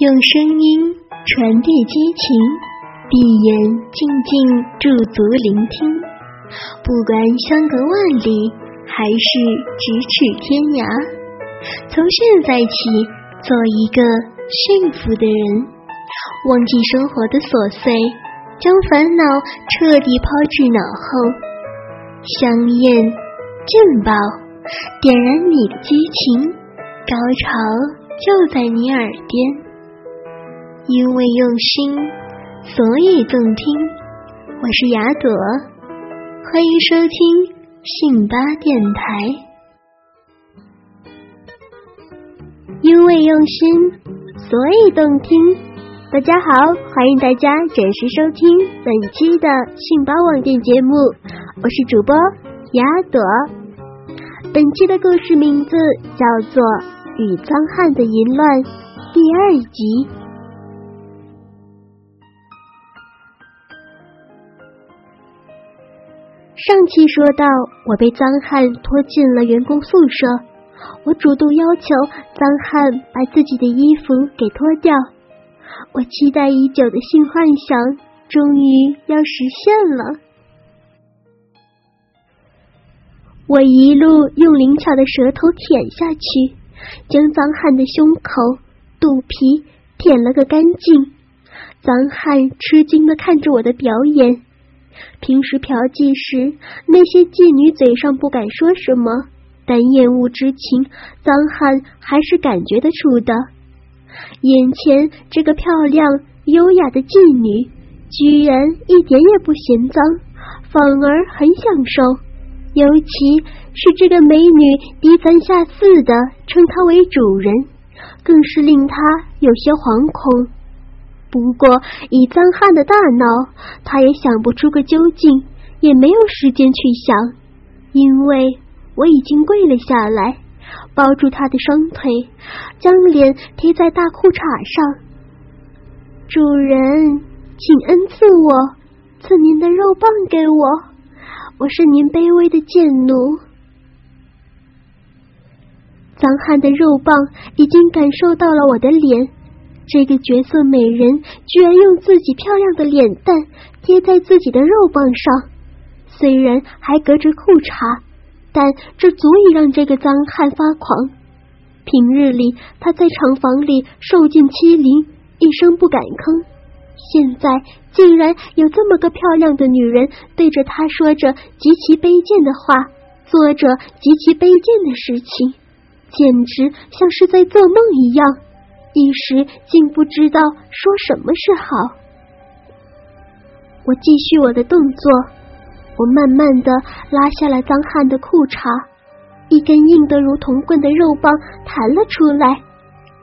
用声音传递激情，闭眼静静驻足聆听。不管相隔万里，还是咫尺天涯，从现在起，做一个幸福的人，忘记生活的琐碎，将烦恼彻底抛至脑后。香艳劲爆，点燃你的激情，高潮就在你耳边。因为用心，所以动听。我是雅朵，欢迎收听信巴电台。因为用心，所以动听。大家好，欢迎大家准时收听本期的信巴网店节目，我是主播雅朵。本期的故事名字叫做《与脏汉的淫乱》第二集。上期说到，我被脏汉拖进了员工宿舍，我主动要求脏汉把自己的衣服给脱掉。我期待已久的性幻想终于要实现了。我一路用灵巧的舌头舔下去，将脏汉的胸口、肚皮舔了个干净。脏汉吃惊的看着我的表演。平时嫖妓时，那些妓女嘴上不敢说什么，但厌恶之情，脏汉还是感觉得出的。眼前这个漂亮优雅的妓女，居然一点也不嫌脏，反而很享受。尤其是这个美女低三下四的称她为主人，更是令他有些惶恐。不过，以脏汉的大脑，他也想不出个究竟，也没有时间去想，因为我已经跪了下来，抱住他的双腿，将脸贴在大裤衩上。主人，请恩赐我，赐您的肉棒给我，我是您卑微的贱奴。脏汉的肉棒已经感受到了我的脸。这个绝色美人居然用自己漂亮的脸蛋贴在自己的肉棒上，虽然还隔着裤衩，但这足以让这个脏汉发狂。平日里他在厂房里受尽欺凌，一声不敢吭，现在竟然有这么个漂亮的女人对着他说着极其卑贱的话，做着极其卑贱的事情，简直像是在做梦一样。一时竟不知道说什么是好。我继续我的动作，我慢慢的拉下了脏汉的裤衩，一根硬得如铜棍的肉棒弹了出来，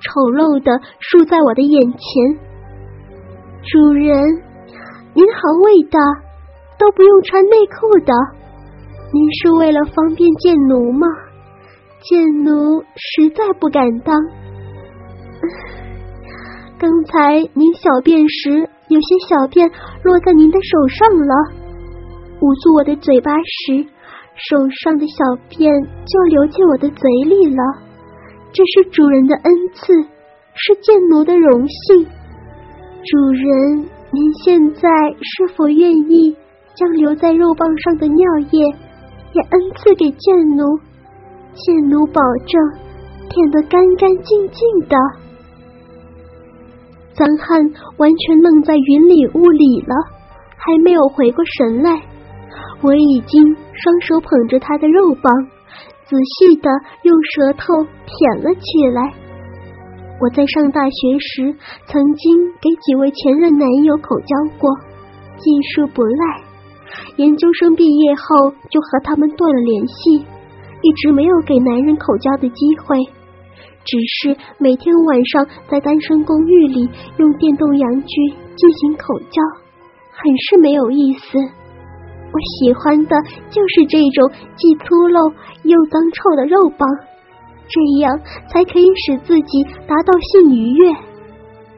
丑陋的竖在我的眼前。主人，您好伟大，都不用穿内裤的，您是为了方便贱奴吗？贱奴实在不敢当。刚才您小便时，有些小便落在您的手上了。捂住我的嘴巴时，手上的小便就流进我的嘴里了。这是主人的恩赐，是贱奴的荣幸。主人，您现在是否愿意将留在肉棒上的尿液也恩赐给贱奴？贱奴保证舔得干干净净的。脏汉完全愣在云里雾里了，还没有回过神来。我已经双手捧着他的肉棒，仔细的用舌头舔了起来。我在上大学时曾经给几位前任男友口交过，技术不赖。研究生毕业后就和他们断了联系，一直没有给男人口交的机会。只是每天晚上在单身公寓里用电动阳具进行口交，很是没有意思。我喜欢的就是这种既粗陋又脏臭的肉棒，这样才可以使自己达到性愉悦。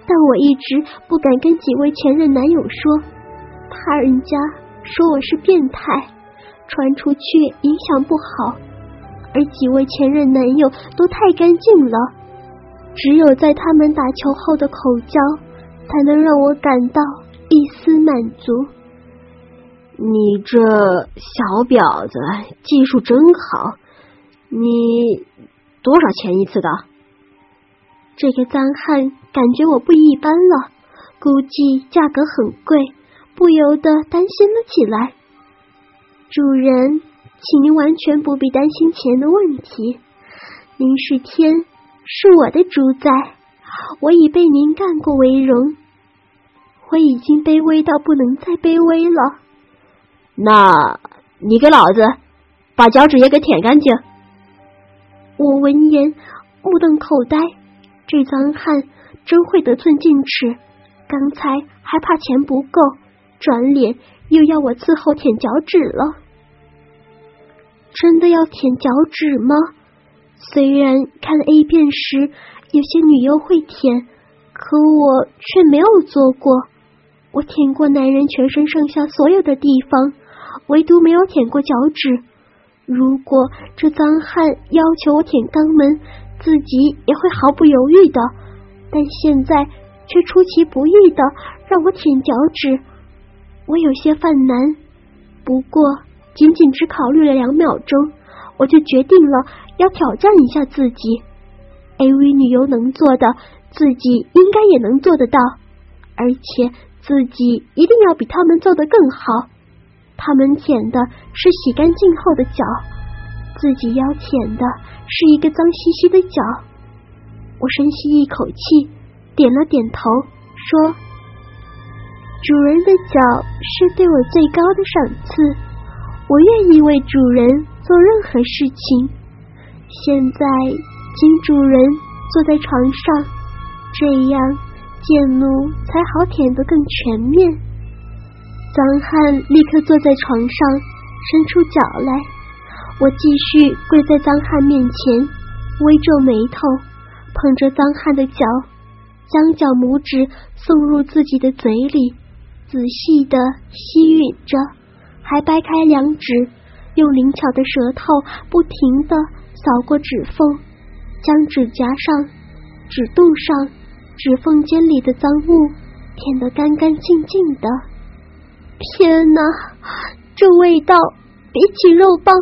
但我一直不敢跟几位前任男友说，怕人家说我是变态，传出去影响不好。而几位前任男友都太干净了，只有在他们打球后的口交，才能让我感到一丝满足。你这小婊子技术真好，你多少钱一次的？这个脏汉感觉我不一般了，估计价格很贵，不由得担心了起来。主人，请您完全不必担心钱的问题。您是天，是我的主宰，我已被您干过为荣，我已经卑微到不能再卑微了。那你给老子把脚趾也给舔干净！我闻言目瞪口呆，这脏汉真会得寸进尺，刚才还怕钱不够，转脸。又要我伺候舔脚趾了？真的要舔脚趾吗？虽然看 A 片时有些女优会舔，可我却没有做过。我舔过男人全身上下所有的地方，唯独没有舔过脚趾。如果这脏汉要求我舔肛门，自己也会毫不犹豫的。但现在却出其不意的让我舔脚趾。我有些犯难，不过仅仅只考虑了两秒钟，我就决定了要挑战一下自己。AV 女优能做的，自己应该也能做得到，而且自己一定要比他们做的更好。他们舔的是洗干净后的脚，自己要舔的是一个脏兮兮的脚。我深吸一口气，点了点头，说。主人的脚是对我最高的赏赐，我愿意为主人做任何事情。现在，请主人坐在床上，这样贱奴才好舔得更全面。脏汉立刻坐在床上，伸出脚来。我继续跪在脏汉面前，微皱眉头，捧着脏汉的脚，将脚拇指送入自己的嘴里。仔细的吸吮着，还掰开两指，用灵巧的舌头不停的扫过指缝，将指甲上、指肚上、指缝间里的脏物舔得干干净净的。天哪，这味道比起肉棒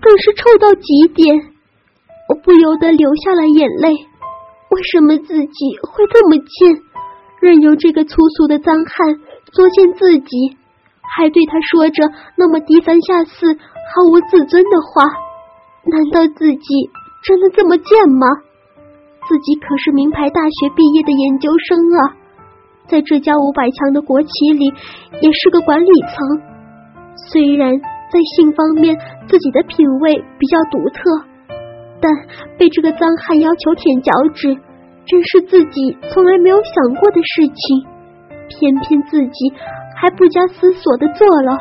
更是臭到极点！我不由得流下了眼泪。为什么自己会这么贱，任由这个粗俗的脏汉？作践自己，还对他说着那么低三下四、毫无自尊的话，难道自己真的这么贱吗？自己可是名牌大学毕业的研究生啊，在这家五百强的国企里也是个管理层。虽然在性方面自己的品味比较独特，但被这个脏汉要求舔脚趾，真是自己从来没有想过的事情。偏偏自己还不加思索的做了，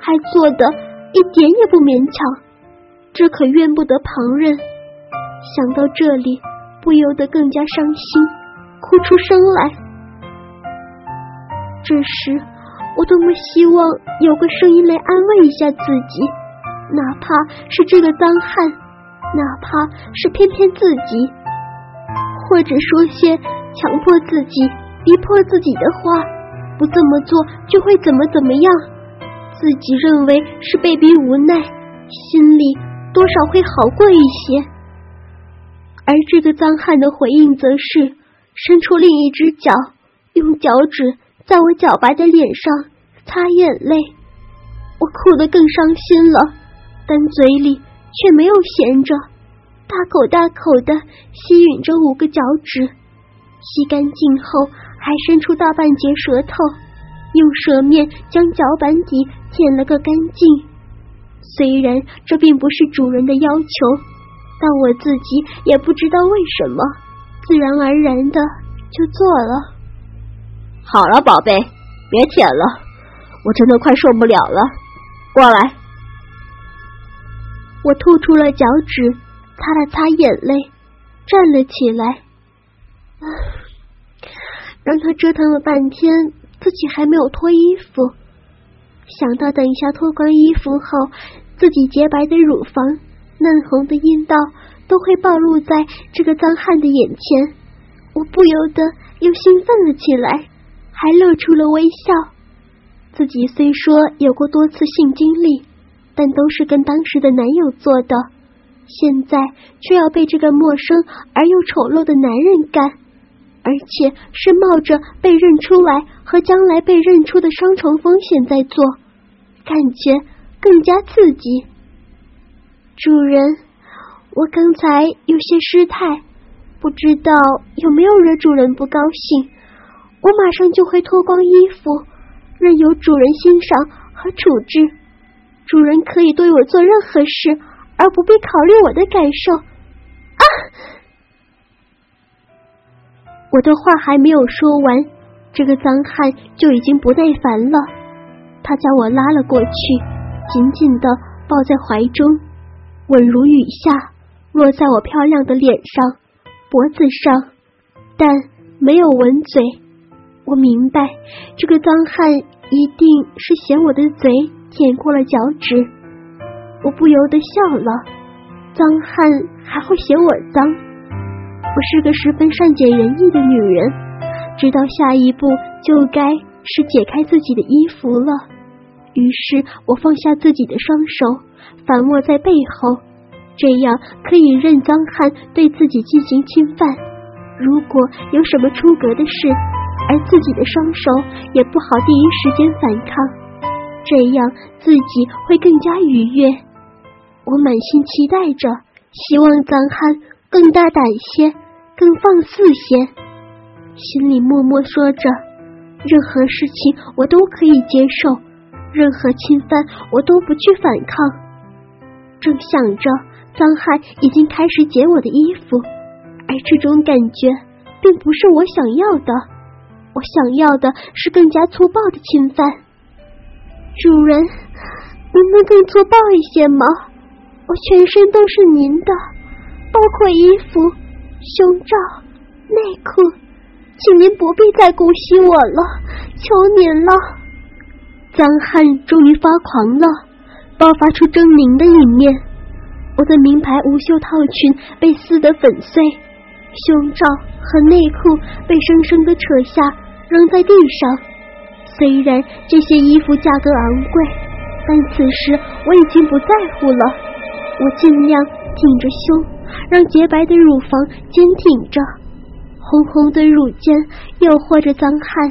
还做的一点也不勉强，这可怨不得旁人。想到这里，不由得更加伤心，哭出声来。这时，我多么希望有个声音来安慰一下自己，哪怕是这个脏汉，哪怕是偏偏自己，或者说些强迫自己。逼迫自己的话，不这么做就会怎么怎么样，自己认为是被逼无奈，心里多少会好过一些。而这个脏汉的回应则是伸出另一只脚，用脚趾在我脚白的脸上擦眼泪。我哭得更伤心了，但嘴里却没有闲着，大口大口的吸吮着五个脚趾，吸干净后。还伸出大半截舌头，用舌面将脚板底舔了个干净。虽然这并不是主人的要求，但我自己也不知道为什么，自然而然的就做了。好了，宝贝，别舔了，我真的快受不了了。过来，我吐出了脚趾，擦了擦眼泪，站了起来。让他折腾了半天，自己还没有脱衣服。想到等一下脱光衣服后，自己洁白的乳房、嫩红的阴道都会暴露在这个脏汉的眼前，我不由得又兴奋了起来，还露出了微笑。自己虽说有过多次性经历，但都是跟当时的男友做的，现在却要被这个陌生而又丑陋的男人干，而且是冒着被认出来和将来被认出的双重风险在做，感觉更加刺激。主人，我刚才有些失态，不知道有没有惹主人不高兴，我马上就会脱光衣服。任由主人欣赏和处置，主人可以对我做任何事，而不必考虑我的感受。啊！我的话还没有说完，这个脏汉就已经不耐烦了。他将我拉了过去，紧紧的抱在怀中，吻如雨下，落在我漂亮的脸上、脖子上，但没有吻嘴。我明白，这个脏汉一定是嫌我的嘴舔过了脚趾。我不由得笑了。脏汉还会嫌我脏？我是个十分善解人意的女人，知道下一步就该是解开自己的衣服了。于是我放下自己的双手，反握在背后，这样可以任脏汉对自己进行侵犯。如果有什么出格的事，而自己的双手也不好第一时间反抗，这样自己会更加愉悦。我满心期待着，希望脏汉更大胆些，更放肆些，心里默默说着：任何事情我都可以接受，任何侵犯我都不去反抗。正想着，脏汉已经开始解我的衣服，而这种感觉并不是我想要的。我想要的是更加粗暴的侵犯，主人，您能更粗暴一些吗？我全身都是您的，包括衣服、胸罩、内裤，请您不必再姑息我了，求您了！脏汉终于发狂了，爆发出狰狞的一面。我的名牌无袖套裙被撕得粉碎，胸罩和内裤被生生的扯下。扔在地上。虽然这些衣服价格昂贵，但此时我已经不在乎了。我尽量挺着胸，让洁白的乳房坚挺着。红红的乳尖诱惑着脏汉，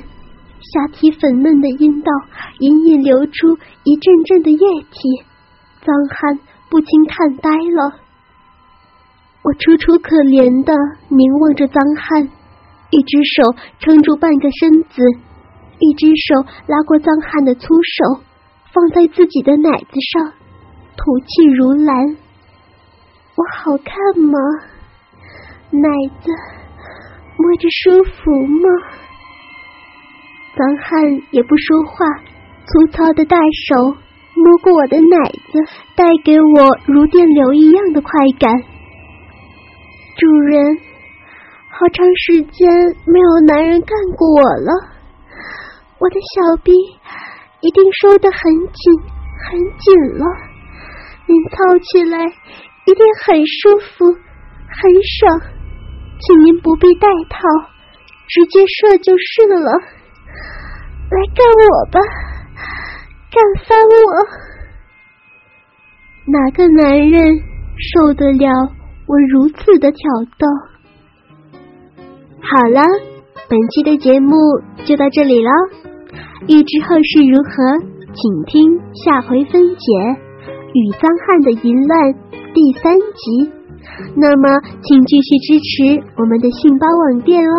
下体粉嫩的阴道隐隐流出一阵阵的液体。脏汉不禁看呆了。我楚楚可怜的凝望着脏汉。一只手撑住半个身子，一只手拉过脏汉的粗手，放在自己的奶子上，吐气如兰。我好看吗？奶子摸着舒服吗？脏汉也不说话，粗糙的大手摸过我的奶子，带给我如电流一样的快感。主人。好长时间没有男人干过我了，我的小臂一定收得很紧很紧了。您操起来一定很舒服很爽，请您不必戴套，直接射就是了。来干我吧，干翻我！哪个男人受得了我如此的挑逗？好了，本期的节目就到这里了。欲知后事如何，请听下回分解《与脏汉的淫乱》第三集。那么，请继续支持我们的信包网店哦。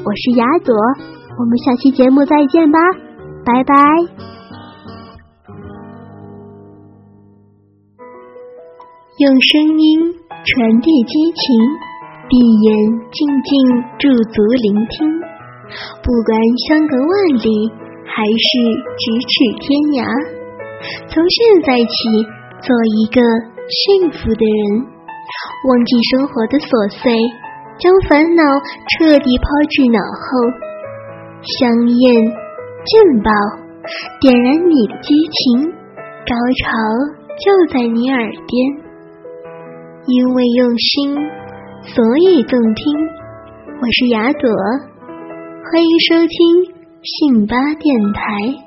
我是雅朵，我们下期节目再见吧，拜拜。用声音传递激情。闭眼静静驻足聆听，不管相隔万里还是咫尺天涯，从现在起做一个幸福的人，忘记生活的琐碎，将烦恼彻底抛至脑后。香艳劲爆，点燃你的激情，高潮就在你耳边，因为用心。所以动听，我是雅朵，欢迎收听信巴电台。